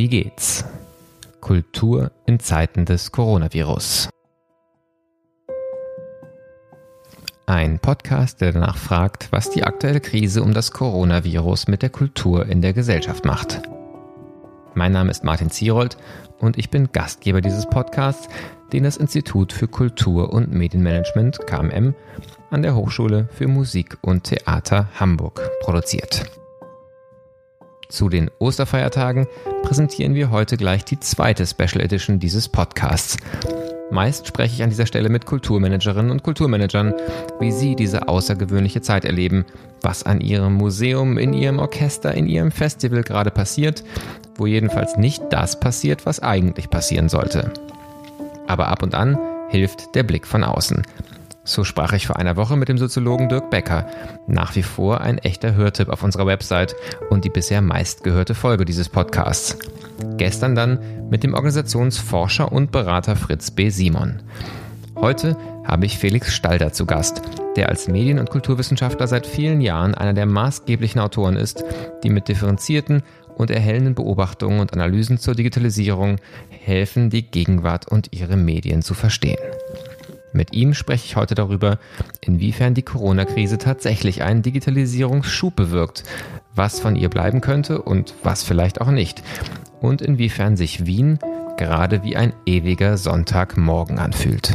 Wie geht's? Kultur in Zeiten des Coronavirus. Ein Podcast, der danach fragt, was die aktuelle Krise um das Coronavirus mit der Kultur in der Gesellschaft macht. Mein Name ist Martin Zierold und ich bin Gastgeber dieses Podcasts, den das Institut für Kultur und Medienmanagement KMM an der Hochschule für Musik und Theater Hamburg produziert. Zu den Osterfeiertagen präsentieren wir heute gleich die zweite Special Edition dieses Podcasts. Meist spreche ich an dieser Stelle mit Kulturmanagerinnen und Kulturmanagern, wie sie diese außergewöhnliche Zeit erleben, was an ihrem Museum, in ihrem Orchester, in ihrem Festival gerade passiert, wo jedenfalls nicht das passiert, was eigentlich passieren sollte. Aber ab und an hilft der Blick von außen. So sprach ich vor einer Woche mit dem Soziologen Dirk Becker, nach wie vor ein echter Hörtipp auf unserer Website und die bisher meistgehörte Folge dieses Podcasts. Gestern dann mit dem Organisationsforscher und Berater Fritz B. Simon. Heute habe ich Felix Stalder zu Gast, der als Medien- und Kulturwissenschaftler seit vielen Jahren einer der maßgeblichen Autoren ist, die mit differenzierten und erhellenden Beobachtungen und Analysen zur Digitalisierung helfen, die Gegenwart und ihre Medien zu verstehen. Mit ihm spreche ich heute darüber, inwiefern die Corona-Krise tatsächlich einen Digitalisierungsschub bewirkt, was von ihr bleiben könnte und was vielleicht auch nicht, und inwiefern sich Wien gerade wie ein ewiger Sonntagmorgen anfühlt.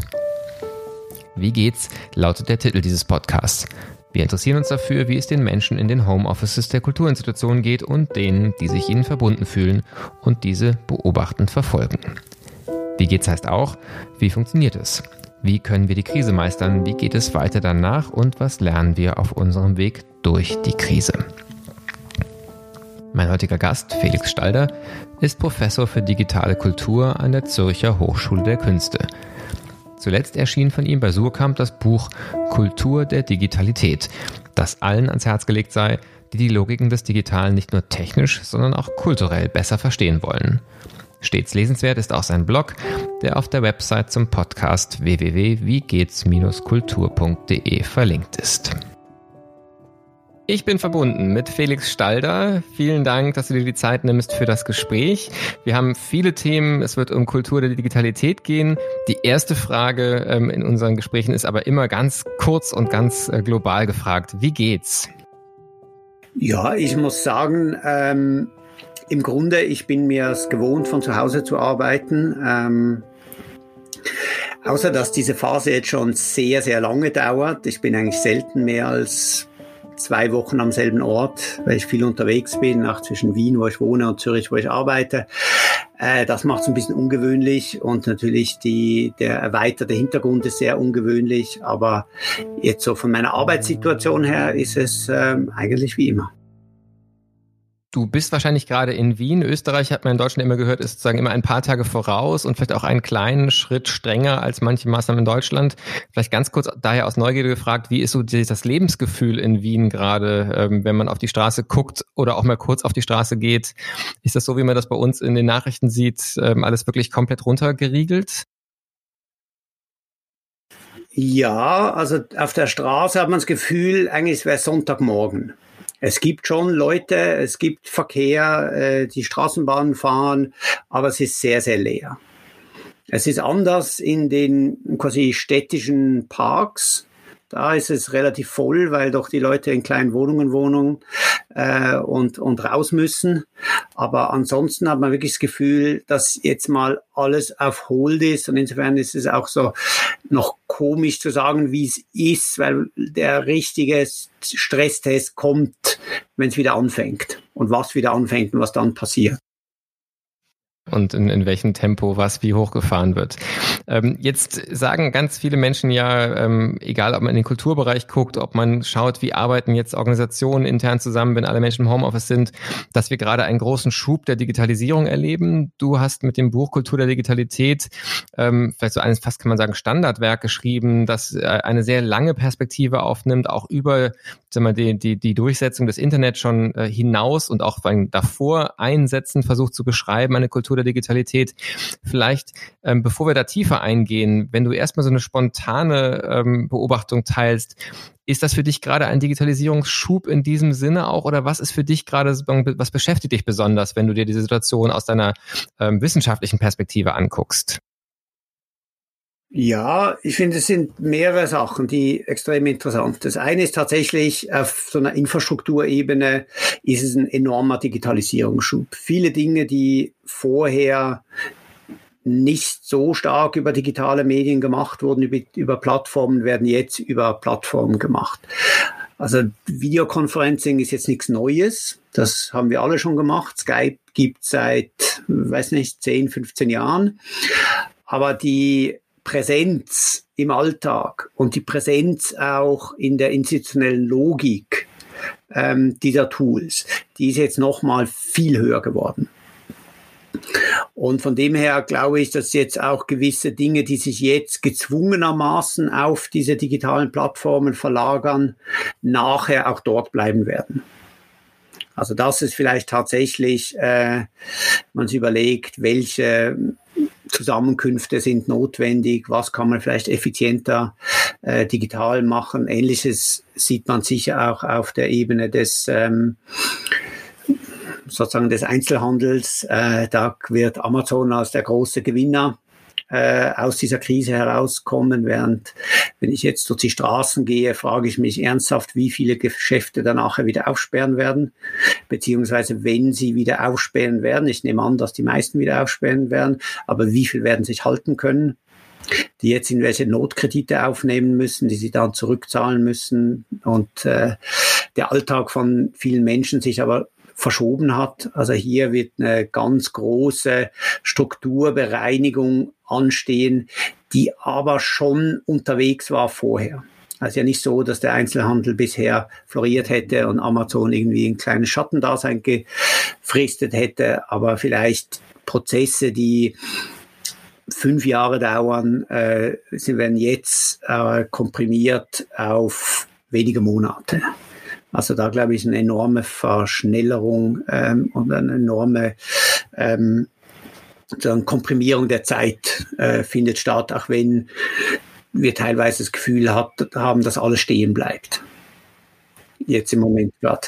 Wie geht's? lautet der Titel dieses Podcasts. Wir interessieren uns dafür, wie es den Menschen in den Homeoffices der Kulturinstitutionen geht und denen, die sich ihnen verbunden fühlen und diese beobachtend verfolgen. Wie geht's heißt auch, wie funktioniert es? Wie können wir die Krise meistern? Wie geht es weiter danach? Und was lernen wir auf unserem Weg durch die Krise? Mein heutiger Gast, Felix Stalder, ist Professor für digitale Kultur an der Zürcher Hochschule der Künste. Zuletzt erschien von ihm bei Surkamp das Buch Kultur der Digitalität, das allen ans Herz gelegt sei, die die Logiken des Digitalen nicht nur technisch, sondern auch kulturell besser verstehen wollen. Stets lesenswert ist auch sein Blog, der auf der Website zum Podcast www.wiegehts-kultur.de verlinkt ist. Ich bin verbunden mit Felix Stalder. Vielen Dank, dass du dir die Zeit nimmst für das Gespräch. Wir haben viele Themen. Es wird um Kultur der Digitalität gehen. Die erste Frage ähm, in unseren Gesprächen ist aber immer ganz kurz und ganz äh, global gefragt. Wie geht's? Ja, ich muss sagen, ähm, im Grunde, ich bin mir es gewohnt, von zu Hause zu arbeiten. Ähm, außer dass diese Phase jetzt schon sehr, sehr lange dauert. Ich bin eigentlich selten mehr als zwei Wochen am selben Ort, weil ich viel unterwegs bin, auch zwischen Wien, wo ich wohne, und Zürich, wo ich arbeite. Äh, das macht es ein bisschen ungewöhnlich und natürlich die, der erweiterte Hintergrund ist sehr ungewöhnlich, aber jetzt so von meiner Arbeitssituation her ist es ähm, eigentlich wie immer. Du bist wahrscheinlich gerade in Wien. Österreich hat man in Deutschland immer gehört, ist sozusagen immer ein paar Tage voraus und vielleicht auch einen kleinen Schritt strenger als manche Maßnahmen in Deutschland. Vielleicht ganz kurz daher aus Neugierde gefragt, wie ist so das Lebensgefühl in Wien gerade, ähm, wenn man auf die Straße guckt oder auch mal kurz auf die Straße geht? Ist das so, wie man das bei uns in den Nachrichten sieht, ähm, alles wirklich komplett runtergeriegelt? Ja, also auf der Straße hat man das Gefühl, eigentlich wäre Sonntagmorgen. Es gibt schon Leute, es gibt Verkehr, äh, die Straßenbahnen fahren, aber es ist sehr, sehr leer. Es ist anders in den quasi städtischen Parks. Da ist es relativ voll, weil doch die Leute in kleinen Wohnungen wohnen äh, und, und raus müssen. Aber ansonsten hat man wirklich das Gefühl, dass jetzt mal alles auf Hold ist. Und insofern ist es auch so noch komisch zu sagen, wie es ist, weil der richtige Stresstest kommt, wenn es wieder anfängt. Und was wieder anfängt und was dann passiert und in, in welchem Tempo was wie hochgefahren wird. Ähm, jetzt sagen ganz viele Menschen ja, ähm, egal ob man in den Kulturbereich guckt, ob man schaut, wie arbeiten jetzt Organisationen intern zusammen, wenn alle Menschen im Homeoffice sind, dass wir gerade einen großen Schub der Digitalisierung erleben. Du hast mit dem Buch Kultur der Digitalität ähm, vielleicht so eines fast kann man sagen Standardwerk geschrieben, das äh, eine sehr lange Perspektive aufnimmt, auch über sag mal, die, die, die Durchsetzung des Internet schon äh, hinaus und auch davor einsetzen versucht zu beschreiben, eine Kultur der Digitalität. Vielleicht, ähm, bevor wir da tiefer eingehen, wenn du erstmal so eine spontane ähm, Beobachtung teilst, Ist das für dich gerade ein Digitalisierungsschub in diesem Sinne auch oder was ist für dich gerade, was beschäftigt dich besonders, wenn du dir diese Situation aus deiner ähm, wissenschaftlichen Perspektive anguckst? Ja, ich finde, es sind mehrere Sachen, die extrem interessant. sind. Das eine ist tatsächlich auf so einer Infrastrukturebene ist es ein enormer Digitalisierungsschub. Viele Dinge, die vorher nicht so stark über digitale Medien gemacht wurden, über, über Plattformen, werden jetzt über Plattformen gemacht. Also Videoconferencing ist jetzt nichts Neues. Das haben wir alle schon gemacht. Skype gibt seit, weiß nicht, 10, 15 Jahren. Aber die Präsenz im Alltag und die Präsenz auch in der institutionellen Logik ähm, dieser Tools, die ist jetzt nochmal viel höher geworden. Und von dem her glaube ich, dass jetzt auch gewisse Dinge, die sich jetzt gezwungenermaßen auf diese digitalen Plattformen verlagern, nachher auch dort bleiben werden. Also das ist vielleicht tatsächlich, äh, man sich überlegt, welche Zusammenkünfte sind notwendig, was kann man vielleicht effizienter äh, digital machen. Ähnliches sieht man sicher auch auf der Ebene des ähm, sozusagen des Einzelhandels. Äh, da wird Amazon als der große Gewinner äh, aus dieser Krise herauskommen. Während, wenn ich jetzt durch die Straßen gehe, frage ich mich ernsthaft, wie viele Geschäfte dann nachher wieder aufsperren werden, beziehungsweise wenn sie wieder aufsperren werden. Ich nehme an, dass die meisten wieder aufsperren werden, aber wie viel werden sich halten können? die jetzt irgendwelche Notkredite aufnehmen müssen, die sie dann zurückzahlen müssen und äh, der Alltag von vielen Menschen sich aber verschoben hat. Also hier wird eine ganz große Strukturbereinigung anstehen, die aber schon unterwegs war vorher. Also ja nicht so, dass der Einzelhandel bisher floriert hätte und Amazon irgendwie ein kleines Schattendasein gefristet hätte, aber vielleicht Prozesse, die fünf Jahre dauern, äh, sie werden jetzt äh, komprimiert auf wenige Monate. Also da glaube ich eine enorme Verschnellerung ähm, und eine enorme ähm, Komprimierung der Zeit äh, findet statt, auch wenn wir teilweise das Gefühl hat, haben, dass alles stehen bleibt. Jetzt im Moment gerade.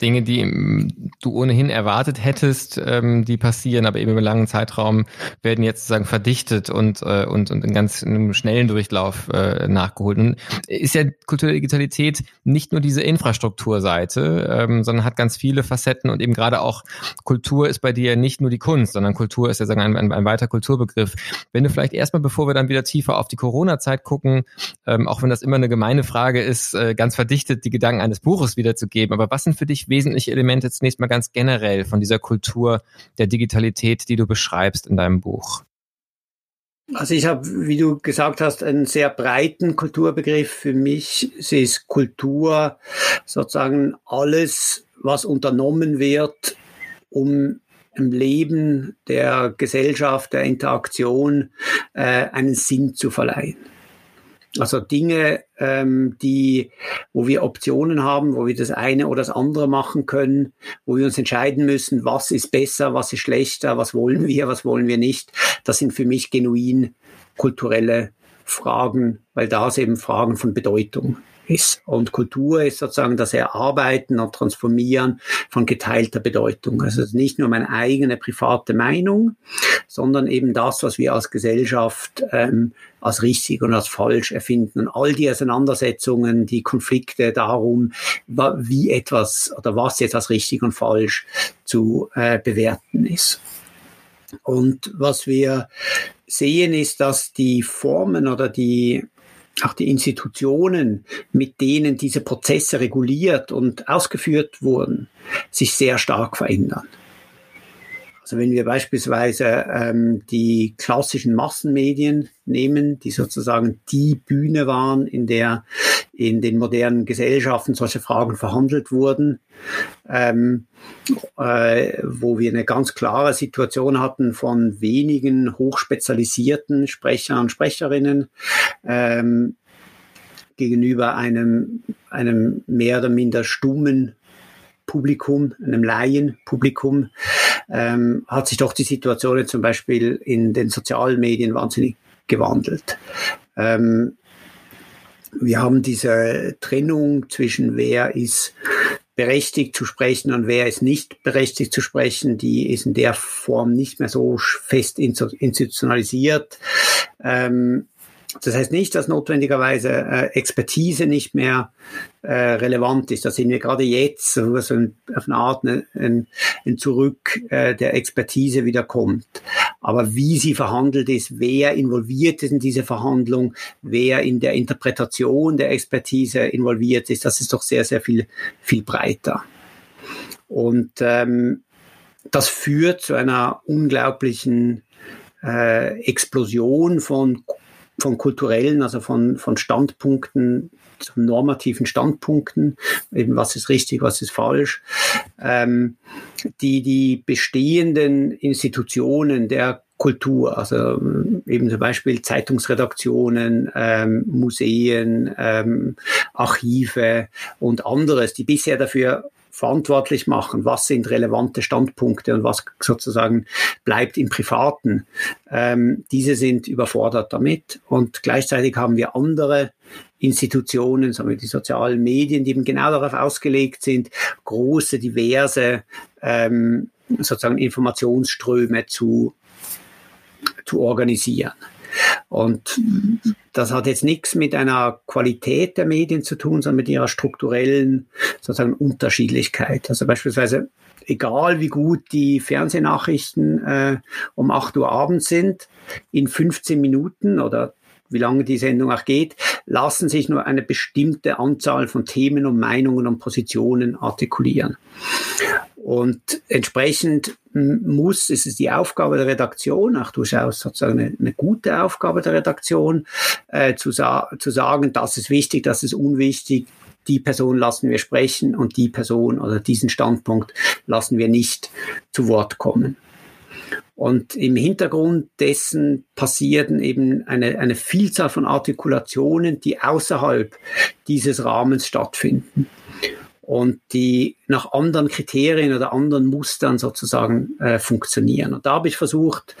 Dinge, die du ohnehin erwartet hättest, ähm, die passieren, aber eben über einen langen Zeitraum werden jetzt sozusagen verdichtet und, äh, und, und in ganz in einem schnellen Durchlauf äh, nachgeholt. Und ist ja Kulturdigitalität nicht nur diese Infrastrukturseite, ähm, sondern hat ganz viele Facetten und eben gerade auch Kultur ist bei dir nicht nur die Kunst, sondern Kultur ist ja sagen ein, ein, ein weiter Kulturbegriff. Wenn du vielleicht erstmal, bevor wir dann wieder tiefer auf die Corona-Zeit gucken, ähm, auch wenn das immer eine gemeine Frage ist, äh, ganz verdichtet die Gedanken eines Buches wiederzugeben, aber was sind für dich wesentliche Elemente zunächst mal ganz generell von dieser Kultur der Digitalität, die du beschreibst in deinem Buch? Also ich habe, wie du gesagt hast, einen sehr breiten Kulturbegriff. Für mich ist Kultur sozusagen alles, was unternommen wird, um im Leben der Gesellschaft, der Interaktion äh, einen Sinn zu verleihen. Also Dinge, ähm, die, wo wir Optionen haben, wo wir das eine oder das andere machen können, wo wir uns entscheiden müssen, was ist besser, was ist schlechter, was wollen wir, was wollen wir nicht. Das sind für mich genuin kulturelle Fragen, weil das eben Fragen von Bedeutung ist. Und Kultur ist sozusagen das Erarbeiten und Transformieren von geteilter Bedeutung. Also nicht nur meine eigene private Meinung, sondern eben das, was wir als Gesellschaft ähm, als richtig und als falsch erfinden. Und all die Auseinandersetzungen, die Konflikte darum, wie etwas oder was jetzt als richtig und falsch zu äh, bewerten ist. Und was wir sehen, ist, dass die Formen oder die auch die Institutionen, mit denen diese Prozesse reguliert und ausgeführt wurden, sich sehr stark verändern. Also wenn wir beispielsweise ähm, die klassischen Massenmedien nehmen, die sozusagen die Bühne waren, in der in den modernen Gesellschaften solche Fragen verhandelt wurden, ähm, äh, wo wir eine ganz klare Situation hatten von wenigen hochspezialisierten Sprechern und Sprecherinnen ähm, gegenüber einem, einem mehr oder minder stummen Publikum, einem Laienpublikum, ähm, hat sich doch die Situation zum Beispiel in den sozialen Medien wahnsinnig gewandelt. Ähm, wir haben diese Trennung zwischen wer ist berechtigt zu sprechen und wer ist nicht berechtigt zu sprechen, die ist in der Form nicht mehr so fest institutionalisiert. Ähm, das heißt nicht, dass notwendigerweise äh, Expertise nicht mehr äh, relevant ist. Da sehen wir gerade jetzt, so ein, auf eine Art ein, ein, ein Zurück äh, der Expertise wieder kommt. Aber wie sie verhandelt ist, wer involviert ist in diese Verhandlung, wer in der Interpretation der Expertise involviert ist, das ist doch sehr, sehr viel, viel breiter. Und ähm, das führt zu einer unglaublichen äh, Explosion von von kulturellen, also von, von Standpunkten, normativen Standpunkten, eben was ist richtig, was ist falsch, ähm, die die bestehenden Institutionen der Kultur, also ähm, eben zum Beispiel Zeitungsredaktionen, ähm, Museen, ähm, Archive und anderes, die bisher dafür verantwortlich machen, was sind relevante Standpunkte und was sozusagen bleibt im Privaten. Ähm, diese sind überfordert damit und gleichzeitig haben wir andere Institutionen, sagen wir die sozialen Medien, die eben genau darauf ausgelegt sind, große, diverse ähm, sozusagen Informationsströme zu, zu organisieren. Und das hat jetzt nichts mit einer Qualität der Medien zu tun, sondern mit ihrer strukturellen sozusagen Unterschiedlichkeit. Also beispielsweise, egal wie gut die Fernsehnachrichten äh, um 8 Uhr abends sind, in 15 Minuten oder wie lange die Sendung auch geht, lassen sich nur eine bestimmte Anzahl von Themen und Meinungen und Positionen artikulieren. Und entsprechend muss, ist es die Aufgabe der Redaktion, auch durchaus sozusagen eine, eine gute Aufgabe der Redaktion, äh, zu, sa zu sagen, das ist wichtig, das ist unwichtig, die Person lassen wir sprechen und die Person oder diesen Standpunkt lassen wir nicht zu Wort kommen. Und im Hintergrund dessen passieren eben eine, eine Vielzahl von Artikulationen, die außerhalb dieses Rahmens stattfinden und die nach anderen Kriterien oder anderen Mustern sozusagen äh, funktionieren. Und da habe ich versucht,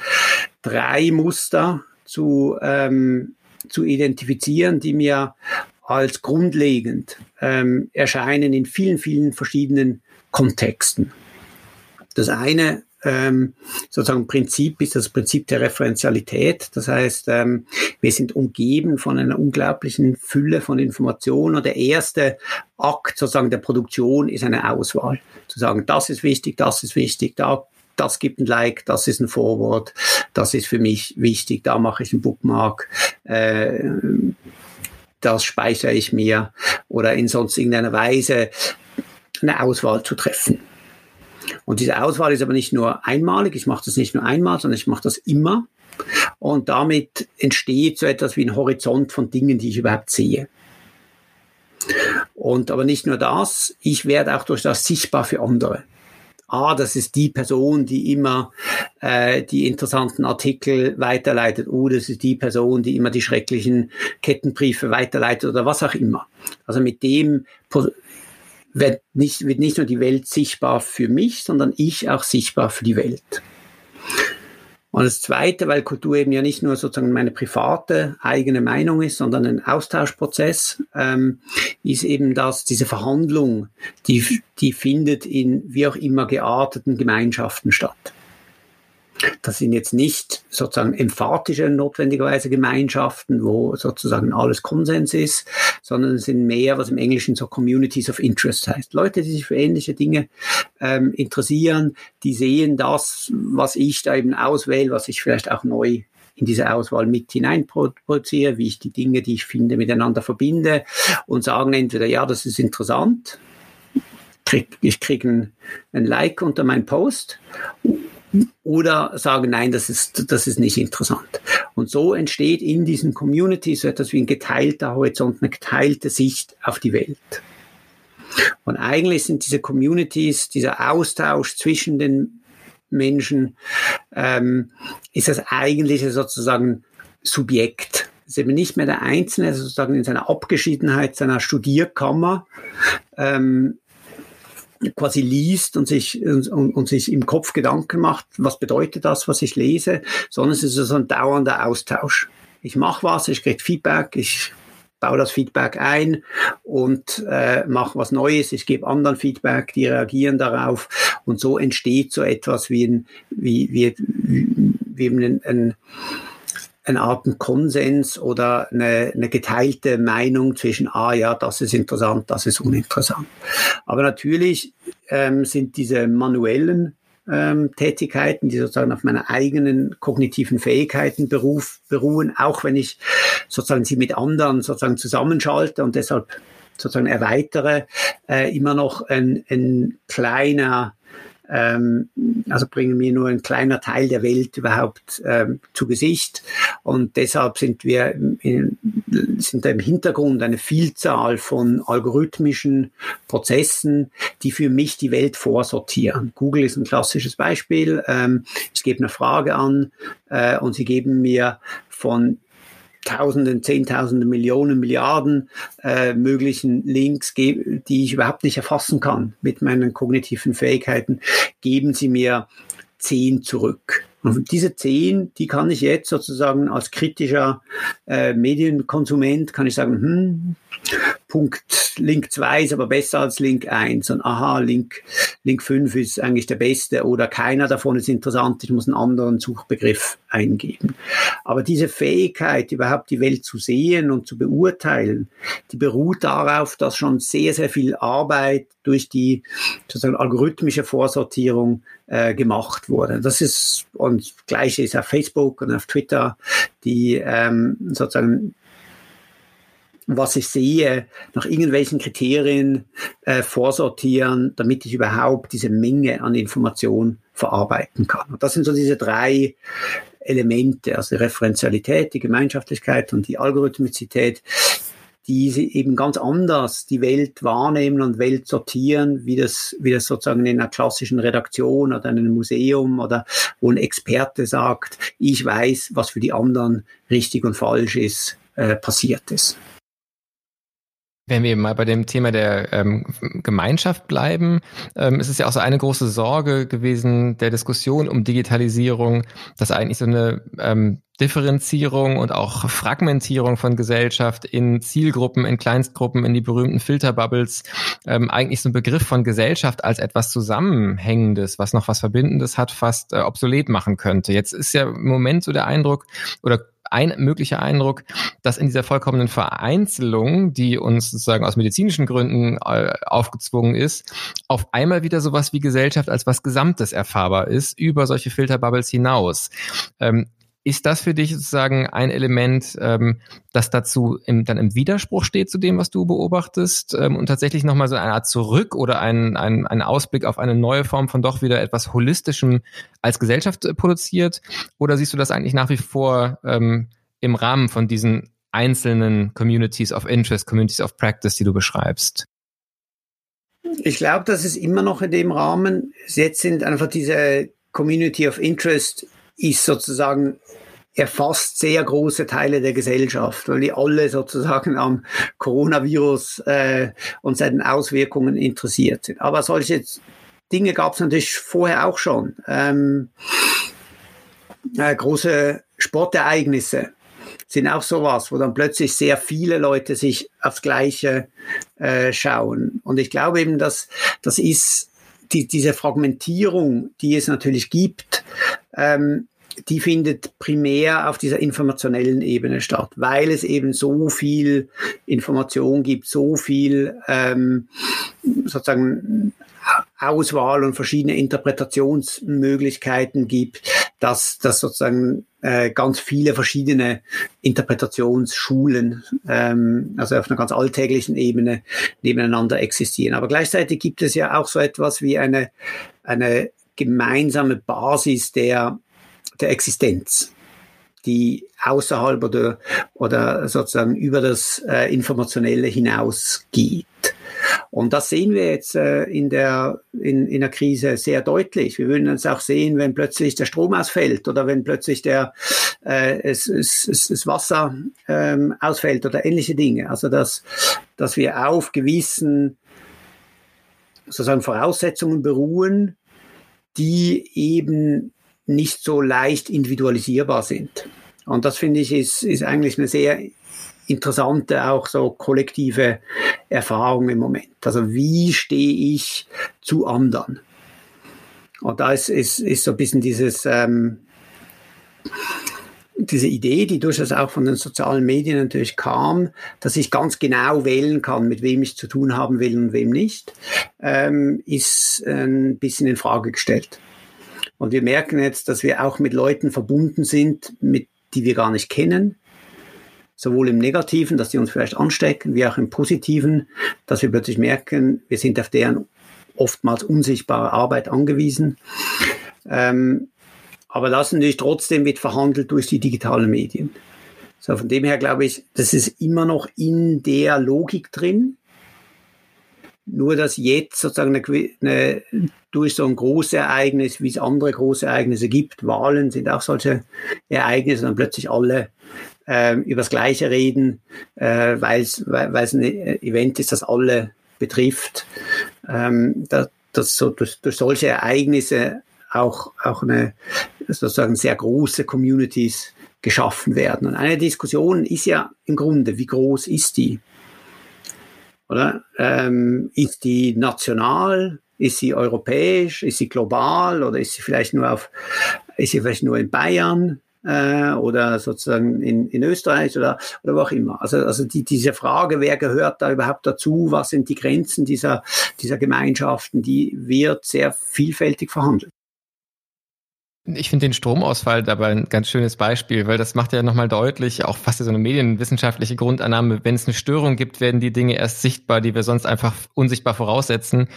drei Muster zu, ähm, zu identifizieren, die mir als grundlegend ähm, erscheinen in vielen, vielen verschiedenen Kontexten. Das eine ähm, sozusagen Prinzip ist das Prinzip der Referenzialität. Das heißt, ähm, wir sind umgeben von einer unglaublichen Fülle von Informationen und der erste Akt sozusagen der Produktion ist eine Auswahl. Zu sagen, das ist wichtig, das ist wichtig, da das gibt ein Like, das ist ein Forward, das ist für mich wichtig, da mache ich einen Bookmark, äh, das speichere ich mir oder in sonst irgendeiner Weise eine Auswahl zu treffen. Und diese Auswahl ist aber nicht nur einmalig, ich mache das nicht nur einmal, sondern ich mache das immer. Und damit entsteht so etwas wie ein Horizont von Dingen, die ich überhaupt sehe. Und aber nicht nur das, ich werde auch durch das sichtbar für andere. Ah, das ist die Person, die immer äh, die interessanten Artikel weiterleitet. Oh, das ist die Person, die immer die schrecklichen Kettenbriefe weiterleitet oder was auch immer. Also mit dem wird nicht, wird nicht nur die Welt sichtbar für mich, sondern ich auch sichtbar für die Welt. Und das Zweite, weil Kultur eben ja nicht nur sozusagen meine private eigene Meinung ist, sondern ein Austauschprozess, ähm, ist eben das, diese Verhandlung, die, die findet in wie auch immer gearteten Gemeinschaften statt. Das sind jetzt nicht sozusagen emphatische notwendigerweise Gemeinschaften, wo sozusagen alles Konsens ist, sondern es sind mehr, was im Englischen so Communities of Interest heißt. Leute, die sich für ähnliche Dinge ähm, interessieren, die sehen das, was ich da eben auswähle, was ich vielleicht auch neu in diese Auswahl mit hineinproduziere, wie ich die Dinge, die ich finde, miteinander verbinde und sagen entweder, ja, das ist interessant, ich kriege ein, ein Like unter meinem Post oder sagen, nein, das ist, das ist nicht interessant. Und so entsteht in diesen Communities so etwas wie ein geteilter Horizont, eine geteilte Sicht auf die Welt. Und eigentlich sind diese Communities, dieser Austausch zwischen den Menschen, ähm, ist das eigentliche sozusagen Subjekt. Es ist eben nicht mehr der Einzelne, sozusagen in seiner Abgeschiedenheit, seiner Studierkammer, ähm, quasi liest und sich, und, und, sich im Kopf Gedanken macht, was bedeutet das, was ich lese, sondern es ist so ein dauernder Austausch. Ich mache was, ich kriege Feedback, ich baue das Feedback ein und äh, mache was Neues. Ich gebe anderen Feedback, die reagieren darauf und so entsteht so etwas wie ein, wie, wie, wie ein, ein eine Art Konsens oder eine, eine geteilte Meinung zwischen, ah ja, das ist interessant, das ist uninteressant. Aber natürlich ähm, sind diese manuellen ähm, Tätigkeiten, die sozusagen auf meiner eigenen kognitiven Fähigkeiten beruf, beruhen, auch wenn ich sozusagen sie mit anderen sozusagen zusammenschalte und deshalb sozusagen erweitere, äh, immer noch ein, ein kleiner ähm, also bringen mir nur ein kleiner Teil der Welt überhaupt ähm, zu Gesicht. Und deshalb sind wir in, sind im Hintergrund eine Vielzahl von algorithmischen Prozessen, die für mich die Welt vorsortieren. Google ist ein klassisches Beispiel. Ähm, ich gebe eine Frage an äh, und sie geben mir von Tausenden, Zehntausenden, Millionen, Milliarden äh, möglichen Links, die ich überhaupt nicht erfassen kann mit meinen kognitiven Fähigkeiten, geben sie mir zehn zurück. Und diese zehn, die kann ich jetzt sozusagen als kritischer äh, Medienkonsument, kann ich sagen, hm, Punkt Link 2 ist aber besser als Link 1 und aha, Link, Link 5 ist eigentlich der beste oder keiner davon ist interessant, ich muss einen anderen Suchbegriff eingeben. Aber diese Fähigkeit, überhaupt die Welt zu sehen und zu beurteilen, die beruht darauf, dass schon sehr, sehr viel Arbeit durch die sozusagen algorithmische Vorsortierung äh, gemacht wurde. Das ist, und gleiche ist auf Facebook und auf Twitter, die ähm, sozusagen was ich sehe, nach irgendwelchen Kriterien äh, vorsortieren, damit ich überhaupt diese Menge an Informationen verarbeiten kann. Und das sind so diese drei Elemente, also die Referenzialität, die Gemeinschaftlichkeit und die Algorithmizität, die eben ganz anders die Welt wahrnehmen und Welt sortieren, wie das, wie das sozusagen in einer klassischen Redaktion oder in einem Museum oder wo ein Experte sagt, ich weiß, was für die anderen richtig und falsch ist, äh, passiert ist. Wenn wir mal bei dem Thema der ähm, Gemeinschaft bleiben, ähm, ist es ja auch so eine große Sorge gewesen der Diskussion um Digitalisierung, dass eigentlich so eine ähm, Differenzierung und auch Fragmentierung von Gesellschaft in Zielgruppen, in Kleinstgruppen, in die berühmten Filterbubbles, ähm, eigentlich so ein Begriff von Gesellschaft als etwas Zusammenhängendes, was noch was Verbindendes hat, fast äh, obsolet machen könnte. Jetzt ist ja im Moment so der Eindruck oder ein möglicher Eindruck, dass in dieser vollkommenen Vereinzelung, die uns sozusagen aus medizinischen Gründen äh, aufgezwungen ist, auf einmal wieder sowas wie Gesellschaft als was Gesamtes erfahrbar ist, über solche Filterbubbles hinaus. Ähm, ist das für dich sozusagen ein Element, ähm, das dazu im, dann im Widerspruch steht zu dem, was du beobachtest ähm, und tatsächlich nochmal so eine Art Zurück oder ein, ein, ein Ausblick auf eine neue Form von doch wieder etwas Holistischem als Gesellschaft äh, produziert? Oder siehst du das eigentlich nach wie vor ähm, im Rahmen von diesen einzelnen Communities of Interest, Communities of Practice, die du beschreibst? Ich glaube, dass es immer noch in dem Rahmen, jetzt sind einfach diese Community of Interest ist sozusagen erfasst sehr große Teile der Gesellschaft, weil die alle sozusagen am Coronavirus äh, und seinen Auswirkungen interessiert sind. Aber solche Dinge gab es natürlich vorher auch schon. Ähm, äh, große Sportereignisse sind auch sowas, wo dann plötzlich sehr viele Leute sich aufs Gleiche äh, schauen. Und ich glaube eben, dass das ist die, diese Fragmentierung, die es natürlich gibt, ähm, die findet primär auf dieser informationellen Ebene statt, weil es eben so viel Information gibt, so viel ähm, sozusagen Auswahl und verschiedene Interpretationsmöglichkeiten gibt, dass, dass sozusagen äh, ganz viele verschiedene Interpretationsschulen, ähm, also auf einer ganz alltäglichen Ebene nebeneinander existieren. Aber gleichzeitig gibt es ja auch so etwas wie eine, eine gemeinsame Basis der der Existenz, die außerhalb oder, oder sozusagen über das äh, Informationelle hinausgeht. Und das sehen wir jetzt äh, in, der, in, in der Krise sehr deutlich. Wir würden es auch sehen, wenn plötzlich der Strom ausfällt oder wenn plötzlich der, äh, es, es, es, das Wasser ähm, ausfällt oder ähnliche Dinge. Also dass, dass wir auf gewissen sozusagen Voraussetzungen beruhen, die eben nicht so leicht individualisierbar sind. Und das finde ich ist, ist eigentlich eine sehr interessante auch so kollektive Erfahrung im Moment. Also wie stehe ich zu anderen? Und da ist, ist, ist so ein bisschen dieses, ähm, diese Idee, die durchaus auch von den sozialen Medien natürlich kam, dass ich ganz genau wählen kann, mit wem ich zu tun haben will und wem nicht, ähm, ist ein bisschen in Frage gestellt. Und wir merken jetzt, dass wir auch mit Leuten verbunden sind, mit, die wir gar nicht kennen, sowohl im Negativen, dass die uns vielleicht anstecken, wie auch im Positiven, dass wir plötzlich merken, wir sind auf deren oftmals unsichtbare Arbeit angewiesen. Ähm, aber das natürlich trotzdem wird verhandelt durch die digitalen Medien. So, von dem her glaube ich, das ist immer noch in der Logik drin. Nur, dass jetzt sozusagen eine, eine, durch so ein großes Ereignis, wie es andere große Ereignisse gibt, Wahlen sind auch solche Ereignisse, dann plötzlich alle äh, das Gleiche reden, äh, weil es ein Event ist, das alle betrifft. Ähm, dass, dass so durch, durch solche Ereignisse auch, auch eine sozusagen sehr große Communities geschaffen werden. Und eine Diskussion ist ja im Grunde, wie groß ist die? Oder ähm, ist die national? Ist sie europäisch? Ist sie global? Oder ist sie vielleicht nur auf, ist sie vielleicht nur in Bayern? Äh, oder sozusagen in, in Österreich oder, oder wo auch immer. Also, also die, diese Frage, wer gehört da überhaupt dazu, was sind die Grenzen dieser, dieser Gemeinschaften, die wird sehr vielfältig verhandelt. Ich finde den Stromausfall dabei ein ganz schönes Beispiel, weil das macht ja nochmal deutlich, auch fast so eine medienwissenschaftliche Grundannahme, wenn es eine Störung gibt, werden die Dinge erst sichtbar, die wir sonst einfach unsichtbar voraussetzen.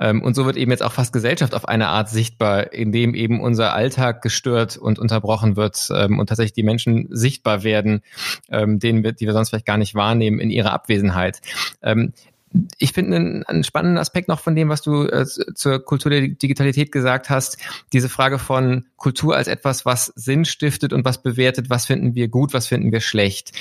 Ähm, und so wird eben jetzt auch fast Gesellschaft auf eine Art sichtbar, indem eben unser Alltag gestört und unterbrochen wird ähm, und tatsächlich die Menschen sichtbar werden, ähm, denen wir, die wir sonst vielleicht gar nicht wahrnehmen in ihrer Abwesenheit ich finde einen, einen, spannenden Aspekt noch von dem, was du äh, zur Kultur der Digitalität gesagt hast, diese Frage von Kultur als etwas, was Sinn stiftet und was bewertet, was finden wir gut, was finden wir schlecht.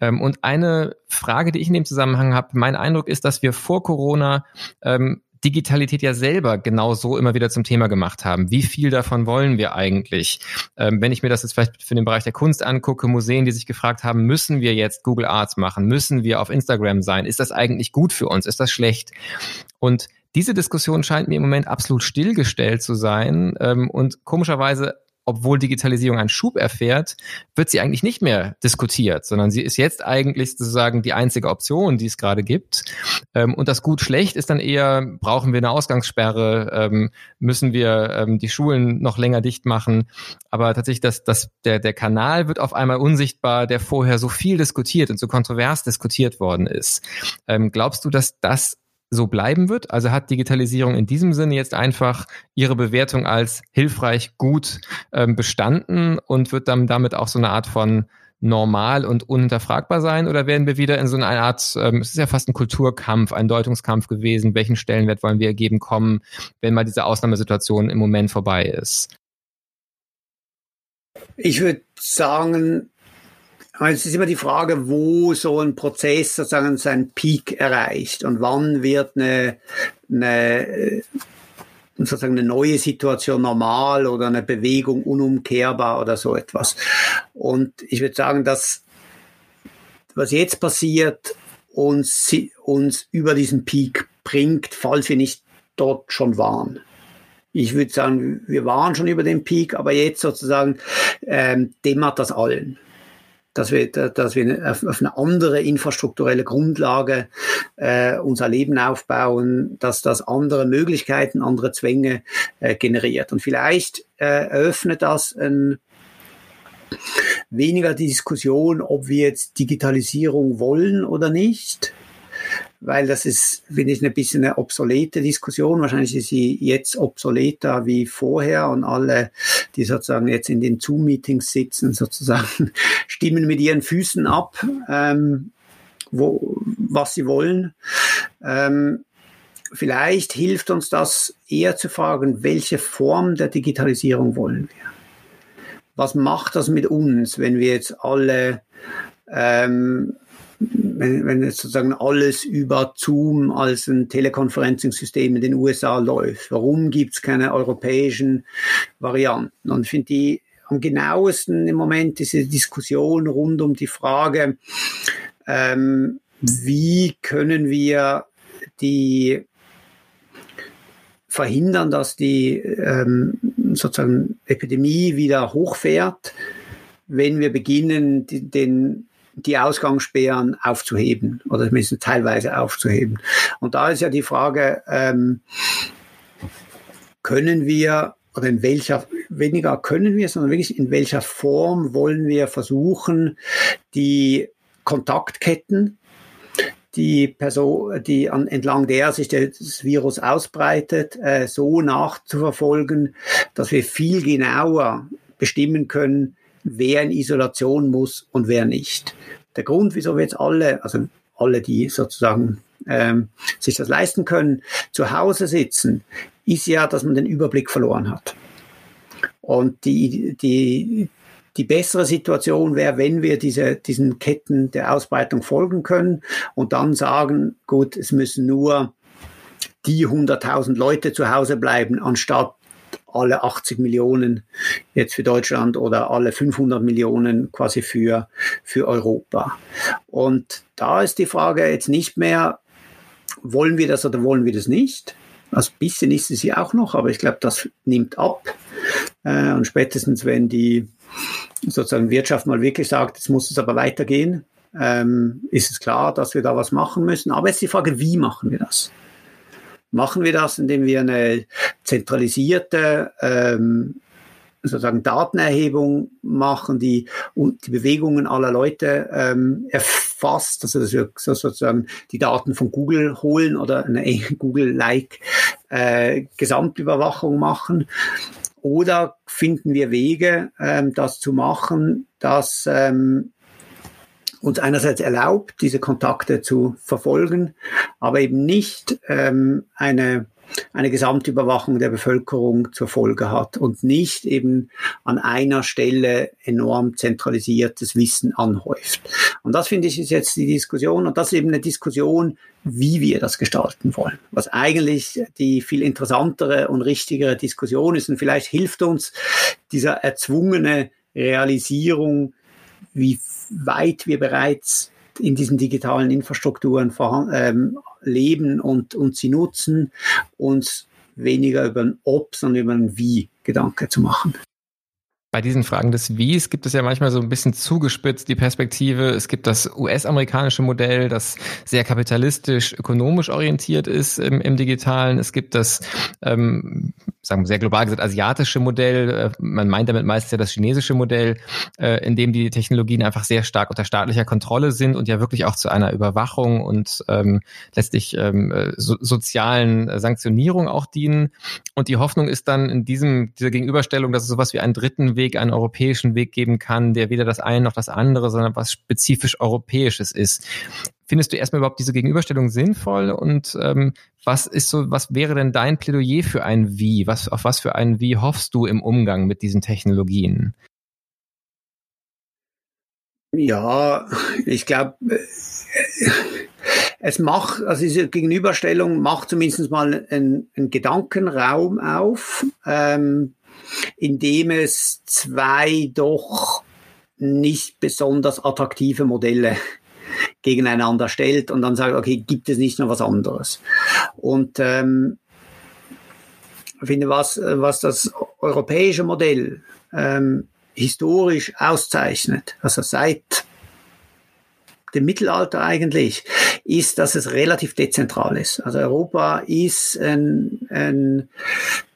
Ähm, und eine Frage, die ich in dem Zusammenhang habe, mein Eindruck ist, dass wir vor Corona ähm, Digitalität ja selber genau so immer wieder zum Thema gemacht haben. Wie viel davon wollen wir eigentlich? Ähm, wenn ich mir das jetzt vielleicht für den Bereich der Kunst angucke, Museen, die sich gefragt haben, müssen wir jetzt Google Arts machen? Müssen wir auf Instagram sein? Ist das eigentlich gut für uns? Ist das schlecht? Und diese Diskussion scheint mir im Moment absolut stillgestellt zu sein ähm, und komischerweise obwohl Digitalisierung einen Schub erfährt, wird sie eigentlich nicht mehr diskutiert, sondern sie ist jetzt eigentlich sozusagen die einzige Option, die es gerade gibt. Ähm, und das gut-schlecht ist dann eher, brauchen wir eine Ausgangssperre, ähm, müssen wir ähm, die Schulen noch länger dicht machen. Aber tatsächlich, das, das, der, der Kanal wird auf einmal unsichtbar, der vorher so viel diskutiert und so kontrovers diskutiert worden ist. glaubst du, dass das so bleiben wird? Also hat Digitalisierung in diesem Sinne jetzt einfach ihre Bewertung als hilfreich, gut ähm, bestanden und wird dann damit auch so eine Art von normal und unhinterfragbar sein? Oder werden wir wieder in so eine Art, ähm, es ist ja fast ein Kulturkampf, ein Deutungskampf gewesen, welchen Stellenwert wollen wir ergeben kommen, wenn mal diese Ausnahmesituation im Moment vorbei ist? Ich würde sagen, es ist immer die Frage, wo so ein Prozess sozusagen seinen Peak erreicht und wann wird eine, eine äh, sozusagen eine neue Situation normal oder eine Bewegung unumkehrbar oder so etwas. Und ich würde sagen, dass was jetzt passiert, uns, uns über diesen Peak bringt, falls wir nicht dort schon waren. Ich würde sagen, wir waren schon über den Peak, aber jetzt sozusagen ähm, dämmert das allen dass wir, dass wir auf, eine andere infrastrukturelle Grundlage äh, unser Leben aufbauen, dass das andere Möglichkeiten, andere Zwänge äh, generiert. Und vielleicht äh, eröffnet das ein, weniger die Diskussion, ob wir jetzt Digitalisierung wollen oder nicht, weil das ist, finde ich, ein bisschen eine obsolete Diskussion. Wahrscheinlich ist sie jetzt obsoleter wie vorher und alle, die sozusagen jetzt in den Zoom-Meetings sitzen, sozusagen stimmen mit ihren Füßen ab, ähm, wo, was sie wollen. Ähm, vielleicht hilft uns das eher zu fragen, welche Form der Digitalisierung wollen wir? Was macht das mit uns, wenn wir jetzt alle ähm, wenn, wenn jetzt sozusagen alles über Zoom als ein Teleconferencing-System in den USA läuft, warum gibt es keine europäischen Varianten? Und ich finde die am genauesten im Moment diese Diskussion rund um die Frage, ähm, wie können wir die verhindern, dass die ähm, sozusagen Epidemie wieder hochfährt, wenn wir beginnen, die, den, die Ausgangssperren aufzuheben oder zumindest teilweise aufzuheben. Und da ist ja die Frage, ähm, können wir oder in welcher, weniger können wir, sondern wirklich in welcher Form wollen wir versuchen, die Kontaktketten, die Person, die an, entlang der sich das Virus ausbreitet, äh, so nachzuverfolgen, dass wir viel genauer bestimmen können, wer in Isolation muss und wer nicht. Der Grund, wieso wir jetzt alle, also alle, die sozusagen ähm, sich das leisten können, zu Hause sitzen, ist ja, dass man den Überblick verloren hat. Und die, die, die bessere Situation wäre, wenn wir diese, diesen Ketten der Ausbreitung folgen können und dann sagen, gut, es müssen nur die 100.000 Leute zu Hause bleiben, anstatt alle 80 Millionen jetzt für Deutschland oder alle 500 Millionen quasi für, für Europa. Und da ist die Frage jetzt nicht mehr, wollen wir das oder wollen wir das nicht? Also ein bisschen ist es ja auch noch, aber ich glaube, das nimmt ab. Äh, und spätestens, wenn die sozusagen Wirtschaft mal wirklich sagt, jetzt muss es aber weitergehen, ähm, ist es klar, dass wir da was machen müssen. Aber jetzt die Frage, wie machen wir das? Machen wir das, indem wir eine zentralisierte ähm, sozusagen Datenerhebung machen, die die Bewegungen aller Leute ähm, erfasst, also dass wir sozusagen die Daten von Google holen oder eine Google-like äh, Gesamtüberwachung machen. Oder finden wir Wege, ähm, das zu machen, dass ähm, uns einerseits erlaubt, diese Kontakte zu verfolgen, aber eben nicht ähm, eine eine Gesamtüberwachung der Bevölkerung zur Folge hat und nicht eben an einer Stelle enorm zentralisiertes Wissen anhäuft. Und das finde ich ist jetzt die Diskussion und das ist eben eine Diskussion, wie wir das gestalten wollen. Was eigentlich die viel interessantere und richtigere Diskussion ist und vielleicht hilft uns dieser erzwungene Realisierung wie weit wir bereits in diesen digitalen Infrastrukturen ähm, leben und, und sie nutzen, uns weniger über ein Ob, sondern über ein Wie Gedanke zu machen. Bei diesen Fragen des Wies gibt es ja manchmal so ein bisschen zugespitzt die Perspektive. Es gibt das US-amerikanische Modell, das sehr kapitalistisch, ökonomisch orientiert ist im, im Digitalen. Es gibt das, ähm, sagen wir sehr global gesagt, asiatische Modell. Äh, man meint damit meistens ja das chinesische Modell, äh, in dem die Technologien einfach sehr stark unter staatlicher Kontrolle sind und ja wirklich auch zu einer Überwachung und ähm, letztlich ähm, äh, so, sozialen Sanktionierung auch dienen. Und die Hoffnung ist dann in diesem, dieser Gegenüberstellung, dass es sowas wie einen dritten Weg Weg, einen europäischen Weg geben kann, der weder das eine noch das andere, sondern was spezifisch Europäisches ist. Findest du erstmal überhaupt diese Gegenüberstellung sinnvoll und ähm, was ist so, was wäre denn dein Plädoyer für ein Wie? Was, auf was für ein Wie hoffst du im Umgang mit diesen Technologien? Ja, ich glaube, äh, es macht, also diese Gegenüberstellung macht zumindest mal einen, einen Gedankenraum auf. Ähm, indem es zwei doch nicht besonders attraktive Modelle gegeneinander stellt und dann sagt, okay, gibt es nicht noch was anderes? Und ähm, ich finde, was, was das europäische Modell ähm, historisch auszeichnet, also seit dem Mittelalter eigentlich, ist, dass es relativ dezentral ist. Also Europa ist ein, ein,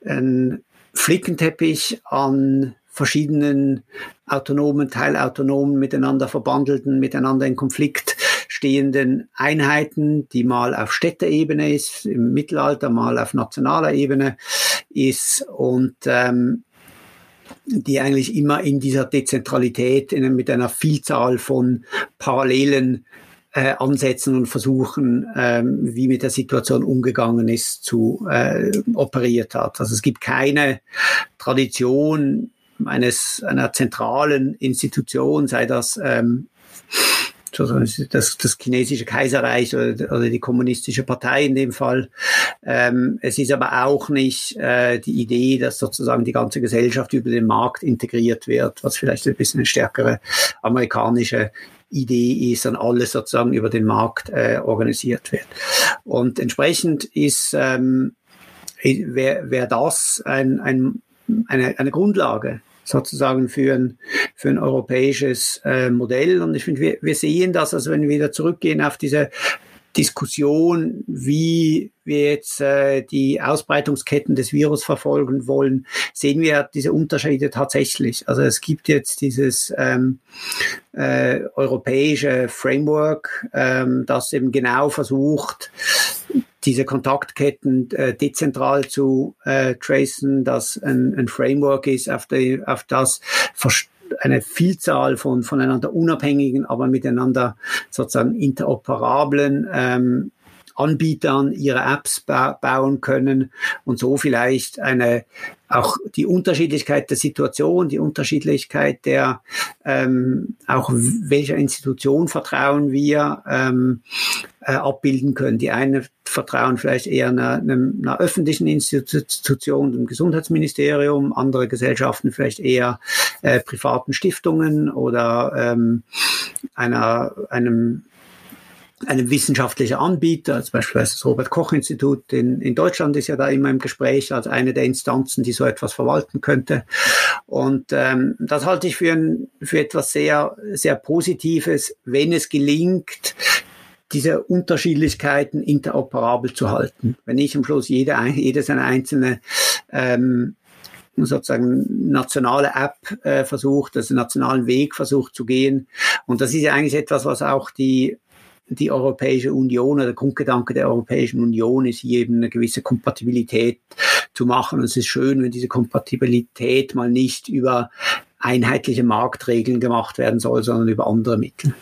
ein Flickenteppich an verschiedenen autonomen, teilautonomen, miteinander verbandelten, miteinander in Konflikt stehenden Einheiten, die mal auf Städteebene ist, im Mittelalter mal auf nationaler Ebene ist und ähm, die eigentlich immer in dieser Dezentralität in, mit einer Vielzahl von parallelen äh, ansetzen und versuchen, ähm, wie mit der Situation umgegangen ist, zu äh, operiert hat. Also es gibt keine Tradition eines einer zentralen Institution, sei das ähm, das, das chinesische Kaiserreich oder, oder, die kommunistische Partei in dem Fall. Ähm, es ist aber auch nicht äh, die Idee, dass sozusagen die ganze Gesellschaft über den Markt integriert wird, was vielleicht ein bisschen eine stärkere amerikanische Idee ist, sondern alles sozusagen über den Markt äh, organisiert wird. Und entsprechend ist ähm, wäre wär das ein, ein, eine, eine Grundlage sozusagen für ein, für ein europäisches äh, Modell. Und ich finde, wir, wir sehen das, also wenn wir wieder zurückgehen auf diese Diskussion, wie wir jetzt äh, die Ausbreitungsketten des Virus verfolgen wollen, sehen wir diese Unterschiede tatsächlich. Also es gibt jetzt dieses ähm, äh, europäische Framework, ähm, das eben genau versucht, diese Kontaktketten äh, dezentral zu äh, tracen, das ein, ein Framework ist, auf, die, auf das eine Vielzahl von voneinander unabhängigen, aber miteinander sozusagen interoperablen ähm, Anbietern ihre Apps ba bauen können und so vielleicht eine auch die Unterschiedlichkeit der Situation, die Unterschiedlichkeit der ähm, auch welcher Institution vertrauen wir ähm, äh, abbilden können. Die eine vertrauen vielleicht eher einer, einer, öffentlichen Institution, dem Gesundheitsministerium, andere Gesellschaften vielleicht eher äh, privaten Stiftungen oder ähm, einer, einem einem wissenschaftlichen Anbieter, zum Beispiel das Robert Koch Institut in, in Deutschland ist ja da immer im Gespräch als eine der Instanzen, die so etwas verwalten könnte. Und ähm, das halte ich für, ein, für etwas sehr, sehr Positives, wenn es gelingt, diese Unterschiedlichkeiten interoperabel zu halten. Wenn nicht am Schluss jede, jedes eine einzelne ähm, sozusagen nationale App äh, versucht, also nationalen Weg versucht zu gehen. Und das ist ja eigentlich etwas, was auch die die Europäische Union oder der Grundgedanke der Europäischen Union ist hier eben eine gewisse Kompatibilität zu machen. Und es ist schön, wenn diese Kompatibilität mal nicht über einheitliche Marktregeln gemacht werden soll, sondern über andere Mittel.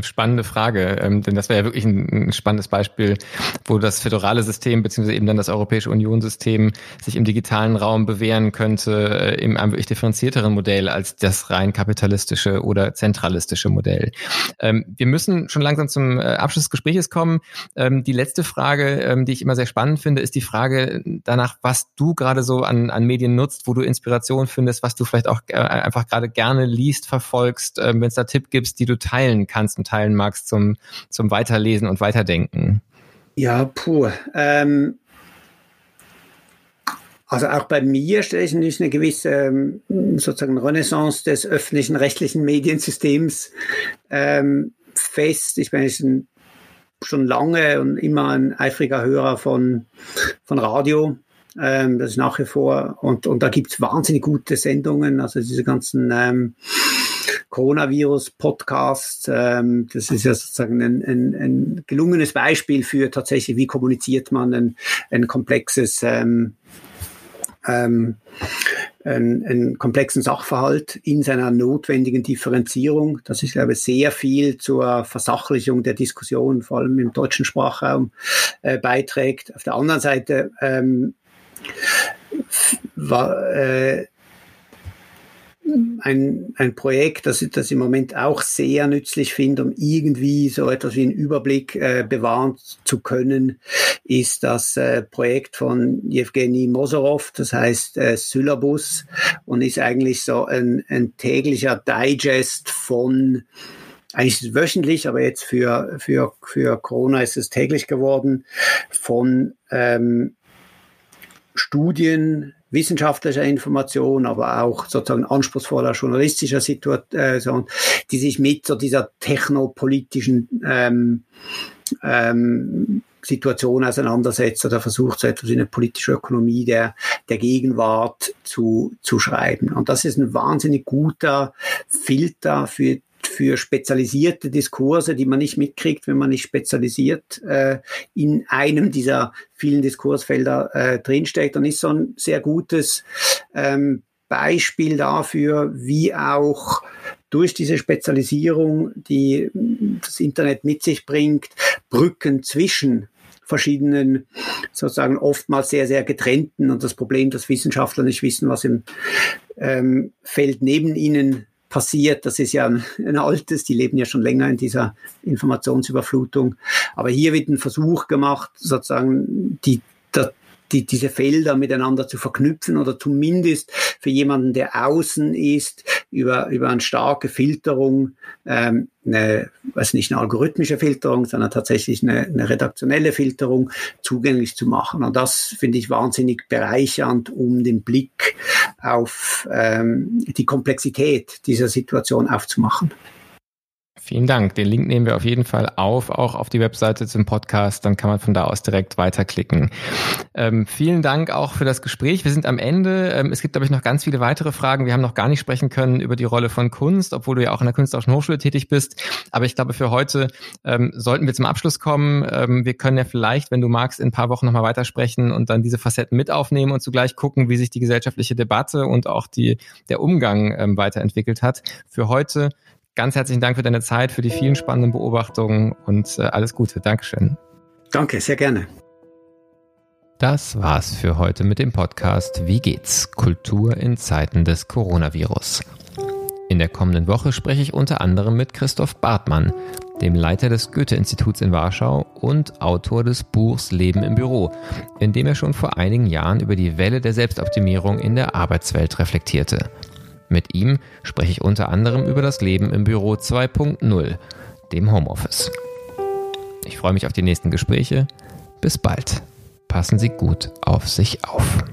Spannende Frage, ähm, denn das wäre ja wirklich ein, ein, spannendes Beispiel, wo das föderale System beziehungsweise eben dann das Europäische Unionsystem sich im digitalen Raum bewähren könnte, äh, in einem wirklich differenzierteren Modell als das rein kapitalistische oder zentralistische Modell. Ähm, wir müssen schon langsam zum äh, Abschluss des Gesprächs kommen. Ähm, die letzte Frage, ähm, die ich immer sehr spannend finde, ist die Frage danach, was du gerade so an, an Medien nutzt, wo du Inspiration findest, was du vielleicht auch äh, einfach gerade gerne liest, verfolgst, äh, wenn es da Tipp gibt, die du teilen kannst und teilen magst zum, zum Weiterlesen und Weiterdenken? Ja, puh. Ähm, also auch bei mir stelle ich natürlich eine gewisse ähm, sozusagen Renaissance des öffentlichen rechtlichen Mediensystems ähm, fest. Ich bin jetzt schon lange und immer ein eifriger Hörer von, von Radio. Ähm, das ist nach wie vor, und, und da gibt es wahnsinnig gute Sendungen, also diese ganzen ähm, Coronavirus-Podcast. Ähm, das ist ja sozusagen ein, ein, ein gelungenes Beispiel für tatsächlich, wie kommuniziert man ein, ein komplexes ähm, ähm, einen, einen komplexen Sachverhalt in seiner notwendigen Differenzierung. Das ist, glaube ich, sehr viel zur Versachlichung der Diskussion, vor allem im deutschen Sprachraum, äh, beiträgt. Auf der anderen Seite ähm, war, äh, ein, ein Projekt, das, das im Moment auch sehr nützlich finde, um irgendwie so etwas wie einen Überblick äh, bewahren zu können, ist das äh, Projekt von Jewgeni Mosorov, das heißt äh, Syllabus und ist eigentlich so ein, ein täglicher Digest von eigentlich ist es wöchentlich, aber jetzt für, für, für Corona ist es täglich geworden, von ähm, Studien wissenschaftlicher Information, aber auch sozusagen anspruchsvoller journalistischer Situation, die sich mit so dieser technopolitischen ähm, ähm, Situation auseinandersetzt oder versucht, so etwas wie eine politische Ökonomie der, der Gegenwart zu, zu schreiben. Und das ist ein wahnsinnig guter Filter für für spezialisierte Diskurse, die man nicht mitkriegt, wenn man nicht spezialisiert äh, in einem dieser vielen Diskursfelder äh, drinsteckt. Und ist so ein sehr gutes ähm, Beispiel dafür, wie auch durch diese Spezialisierung, die das Internet mit sich bringt, Brücken zwischen verschiedenen, sozusagen oftmals sehr, sehr getrennten und das Problem, dass Wissenschaftler nicht wissen, was im ähm, Feld neben ihnen passiert. Das ist ja ein, ein, altes, die leben ja schon länger in dieser Informationsüberflutung. Aber hier wird ein Versuch gemacht, sozusagen die, die, diese Felder miteinander zu verknüpfen oder zumindest für jemanden, der außen ist, über, über eine starke Filterung, ähm, eine, was nicht eine algorithmische Filterung, sondern tatsächlich eine, eine redaktionelle Filterung zugänglich zu machen. Und das finde ich wahnsinnig bereichernd, um den Blick auf ähm, die Komplexität dieser Situation aufzumachen. Vielen Dank. Den Link nehmen wir auf jeden Fall auf, auch auf die Webseite zum Podcast. Dann kann man von da aus direkt weiterklicken. Ähm, vielen Dank auch für das Gespräch. Wir sind am Ende. Ähm, es gibt, glaube ich, noch ganz viele weitere Fragen. Wir haben noch gar nicht sprechen können über die Rolle von Kunst, obwohl du ja auch in der Künstlerischen Hochschule tätig bist. Aber ich glaube, für heute ähm, sollten wir zum Abschluss kommen. Ähm, wir können ja vielleicht, wenn du magst, in ein paar Wochen nochmal weitersprechen und dann diese Facetten mit aufnehmen und zugleich gucken, wie sich die gesellschaftliche Debatte und auch die, der Umgang ähm, weiterentwickelt hat. Für heute Ganz herzlichen Dank für deine Zeit, für die vielen spannenden Beobachtungen und äh, alles Gute. Dankeschön. Danke, sehr gerne. Das war's für heute mit dem Podcast Wie geht's? Kultur in Zeiten des Coronavirus. In der kommenden Woche spreche ich unter anderem mit Christoph Bartmann, dem Leiter des Goethe-Instituts in Warschau und Autor des Buchs Leben im Büro, in dem er schon vor einigen Jahren über die Welle der Selbstoptimierung in der Arbeitswelt reflektierte. Mit ihm spreche ich unter anderem über das Leben im Büro 2.0, dem Homeoffice. Ich freue mich auf die nächsten Gespräche. Bis bald. Passen Sie gut auf sich auf.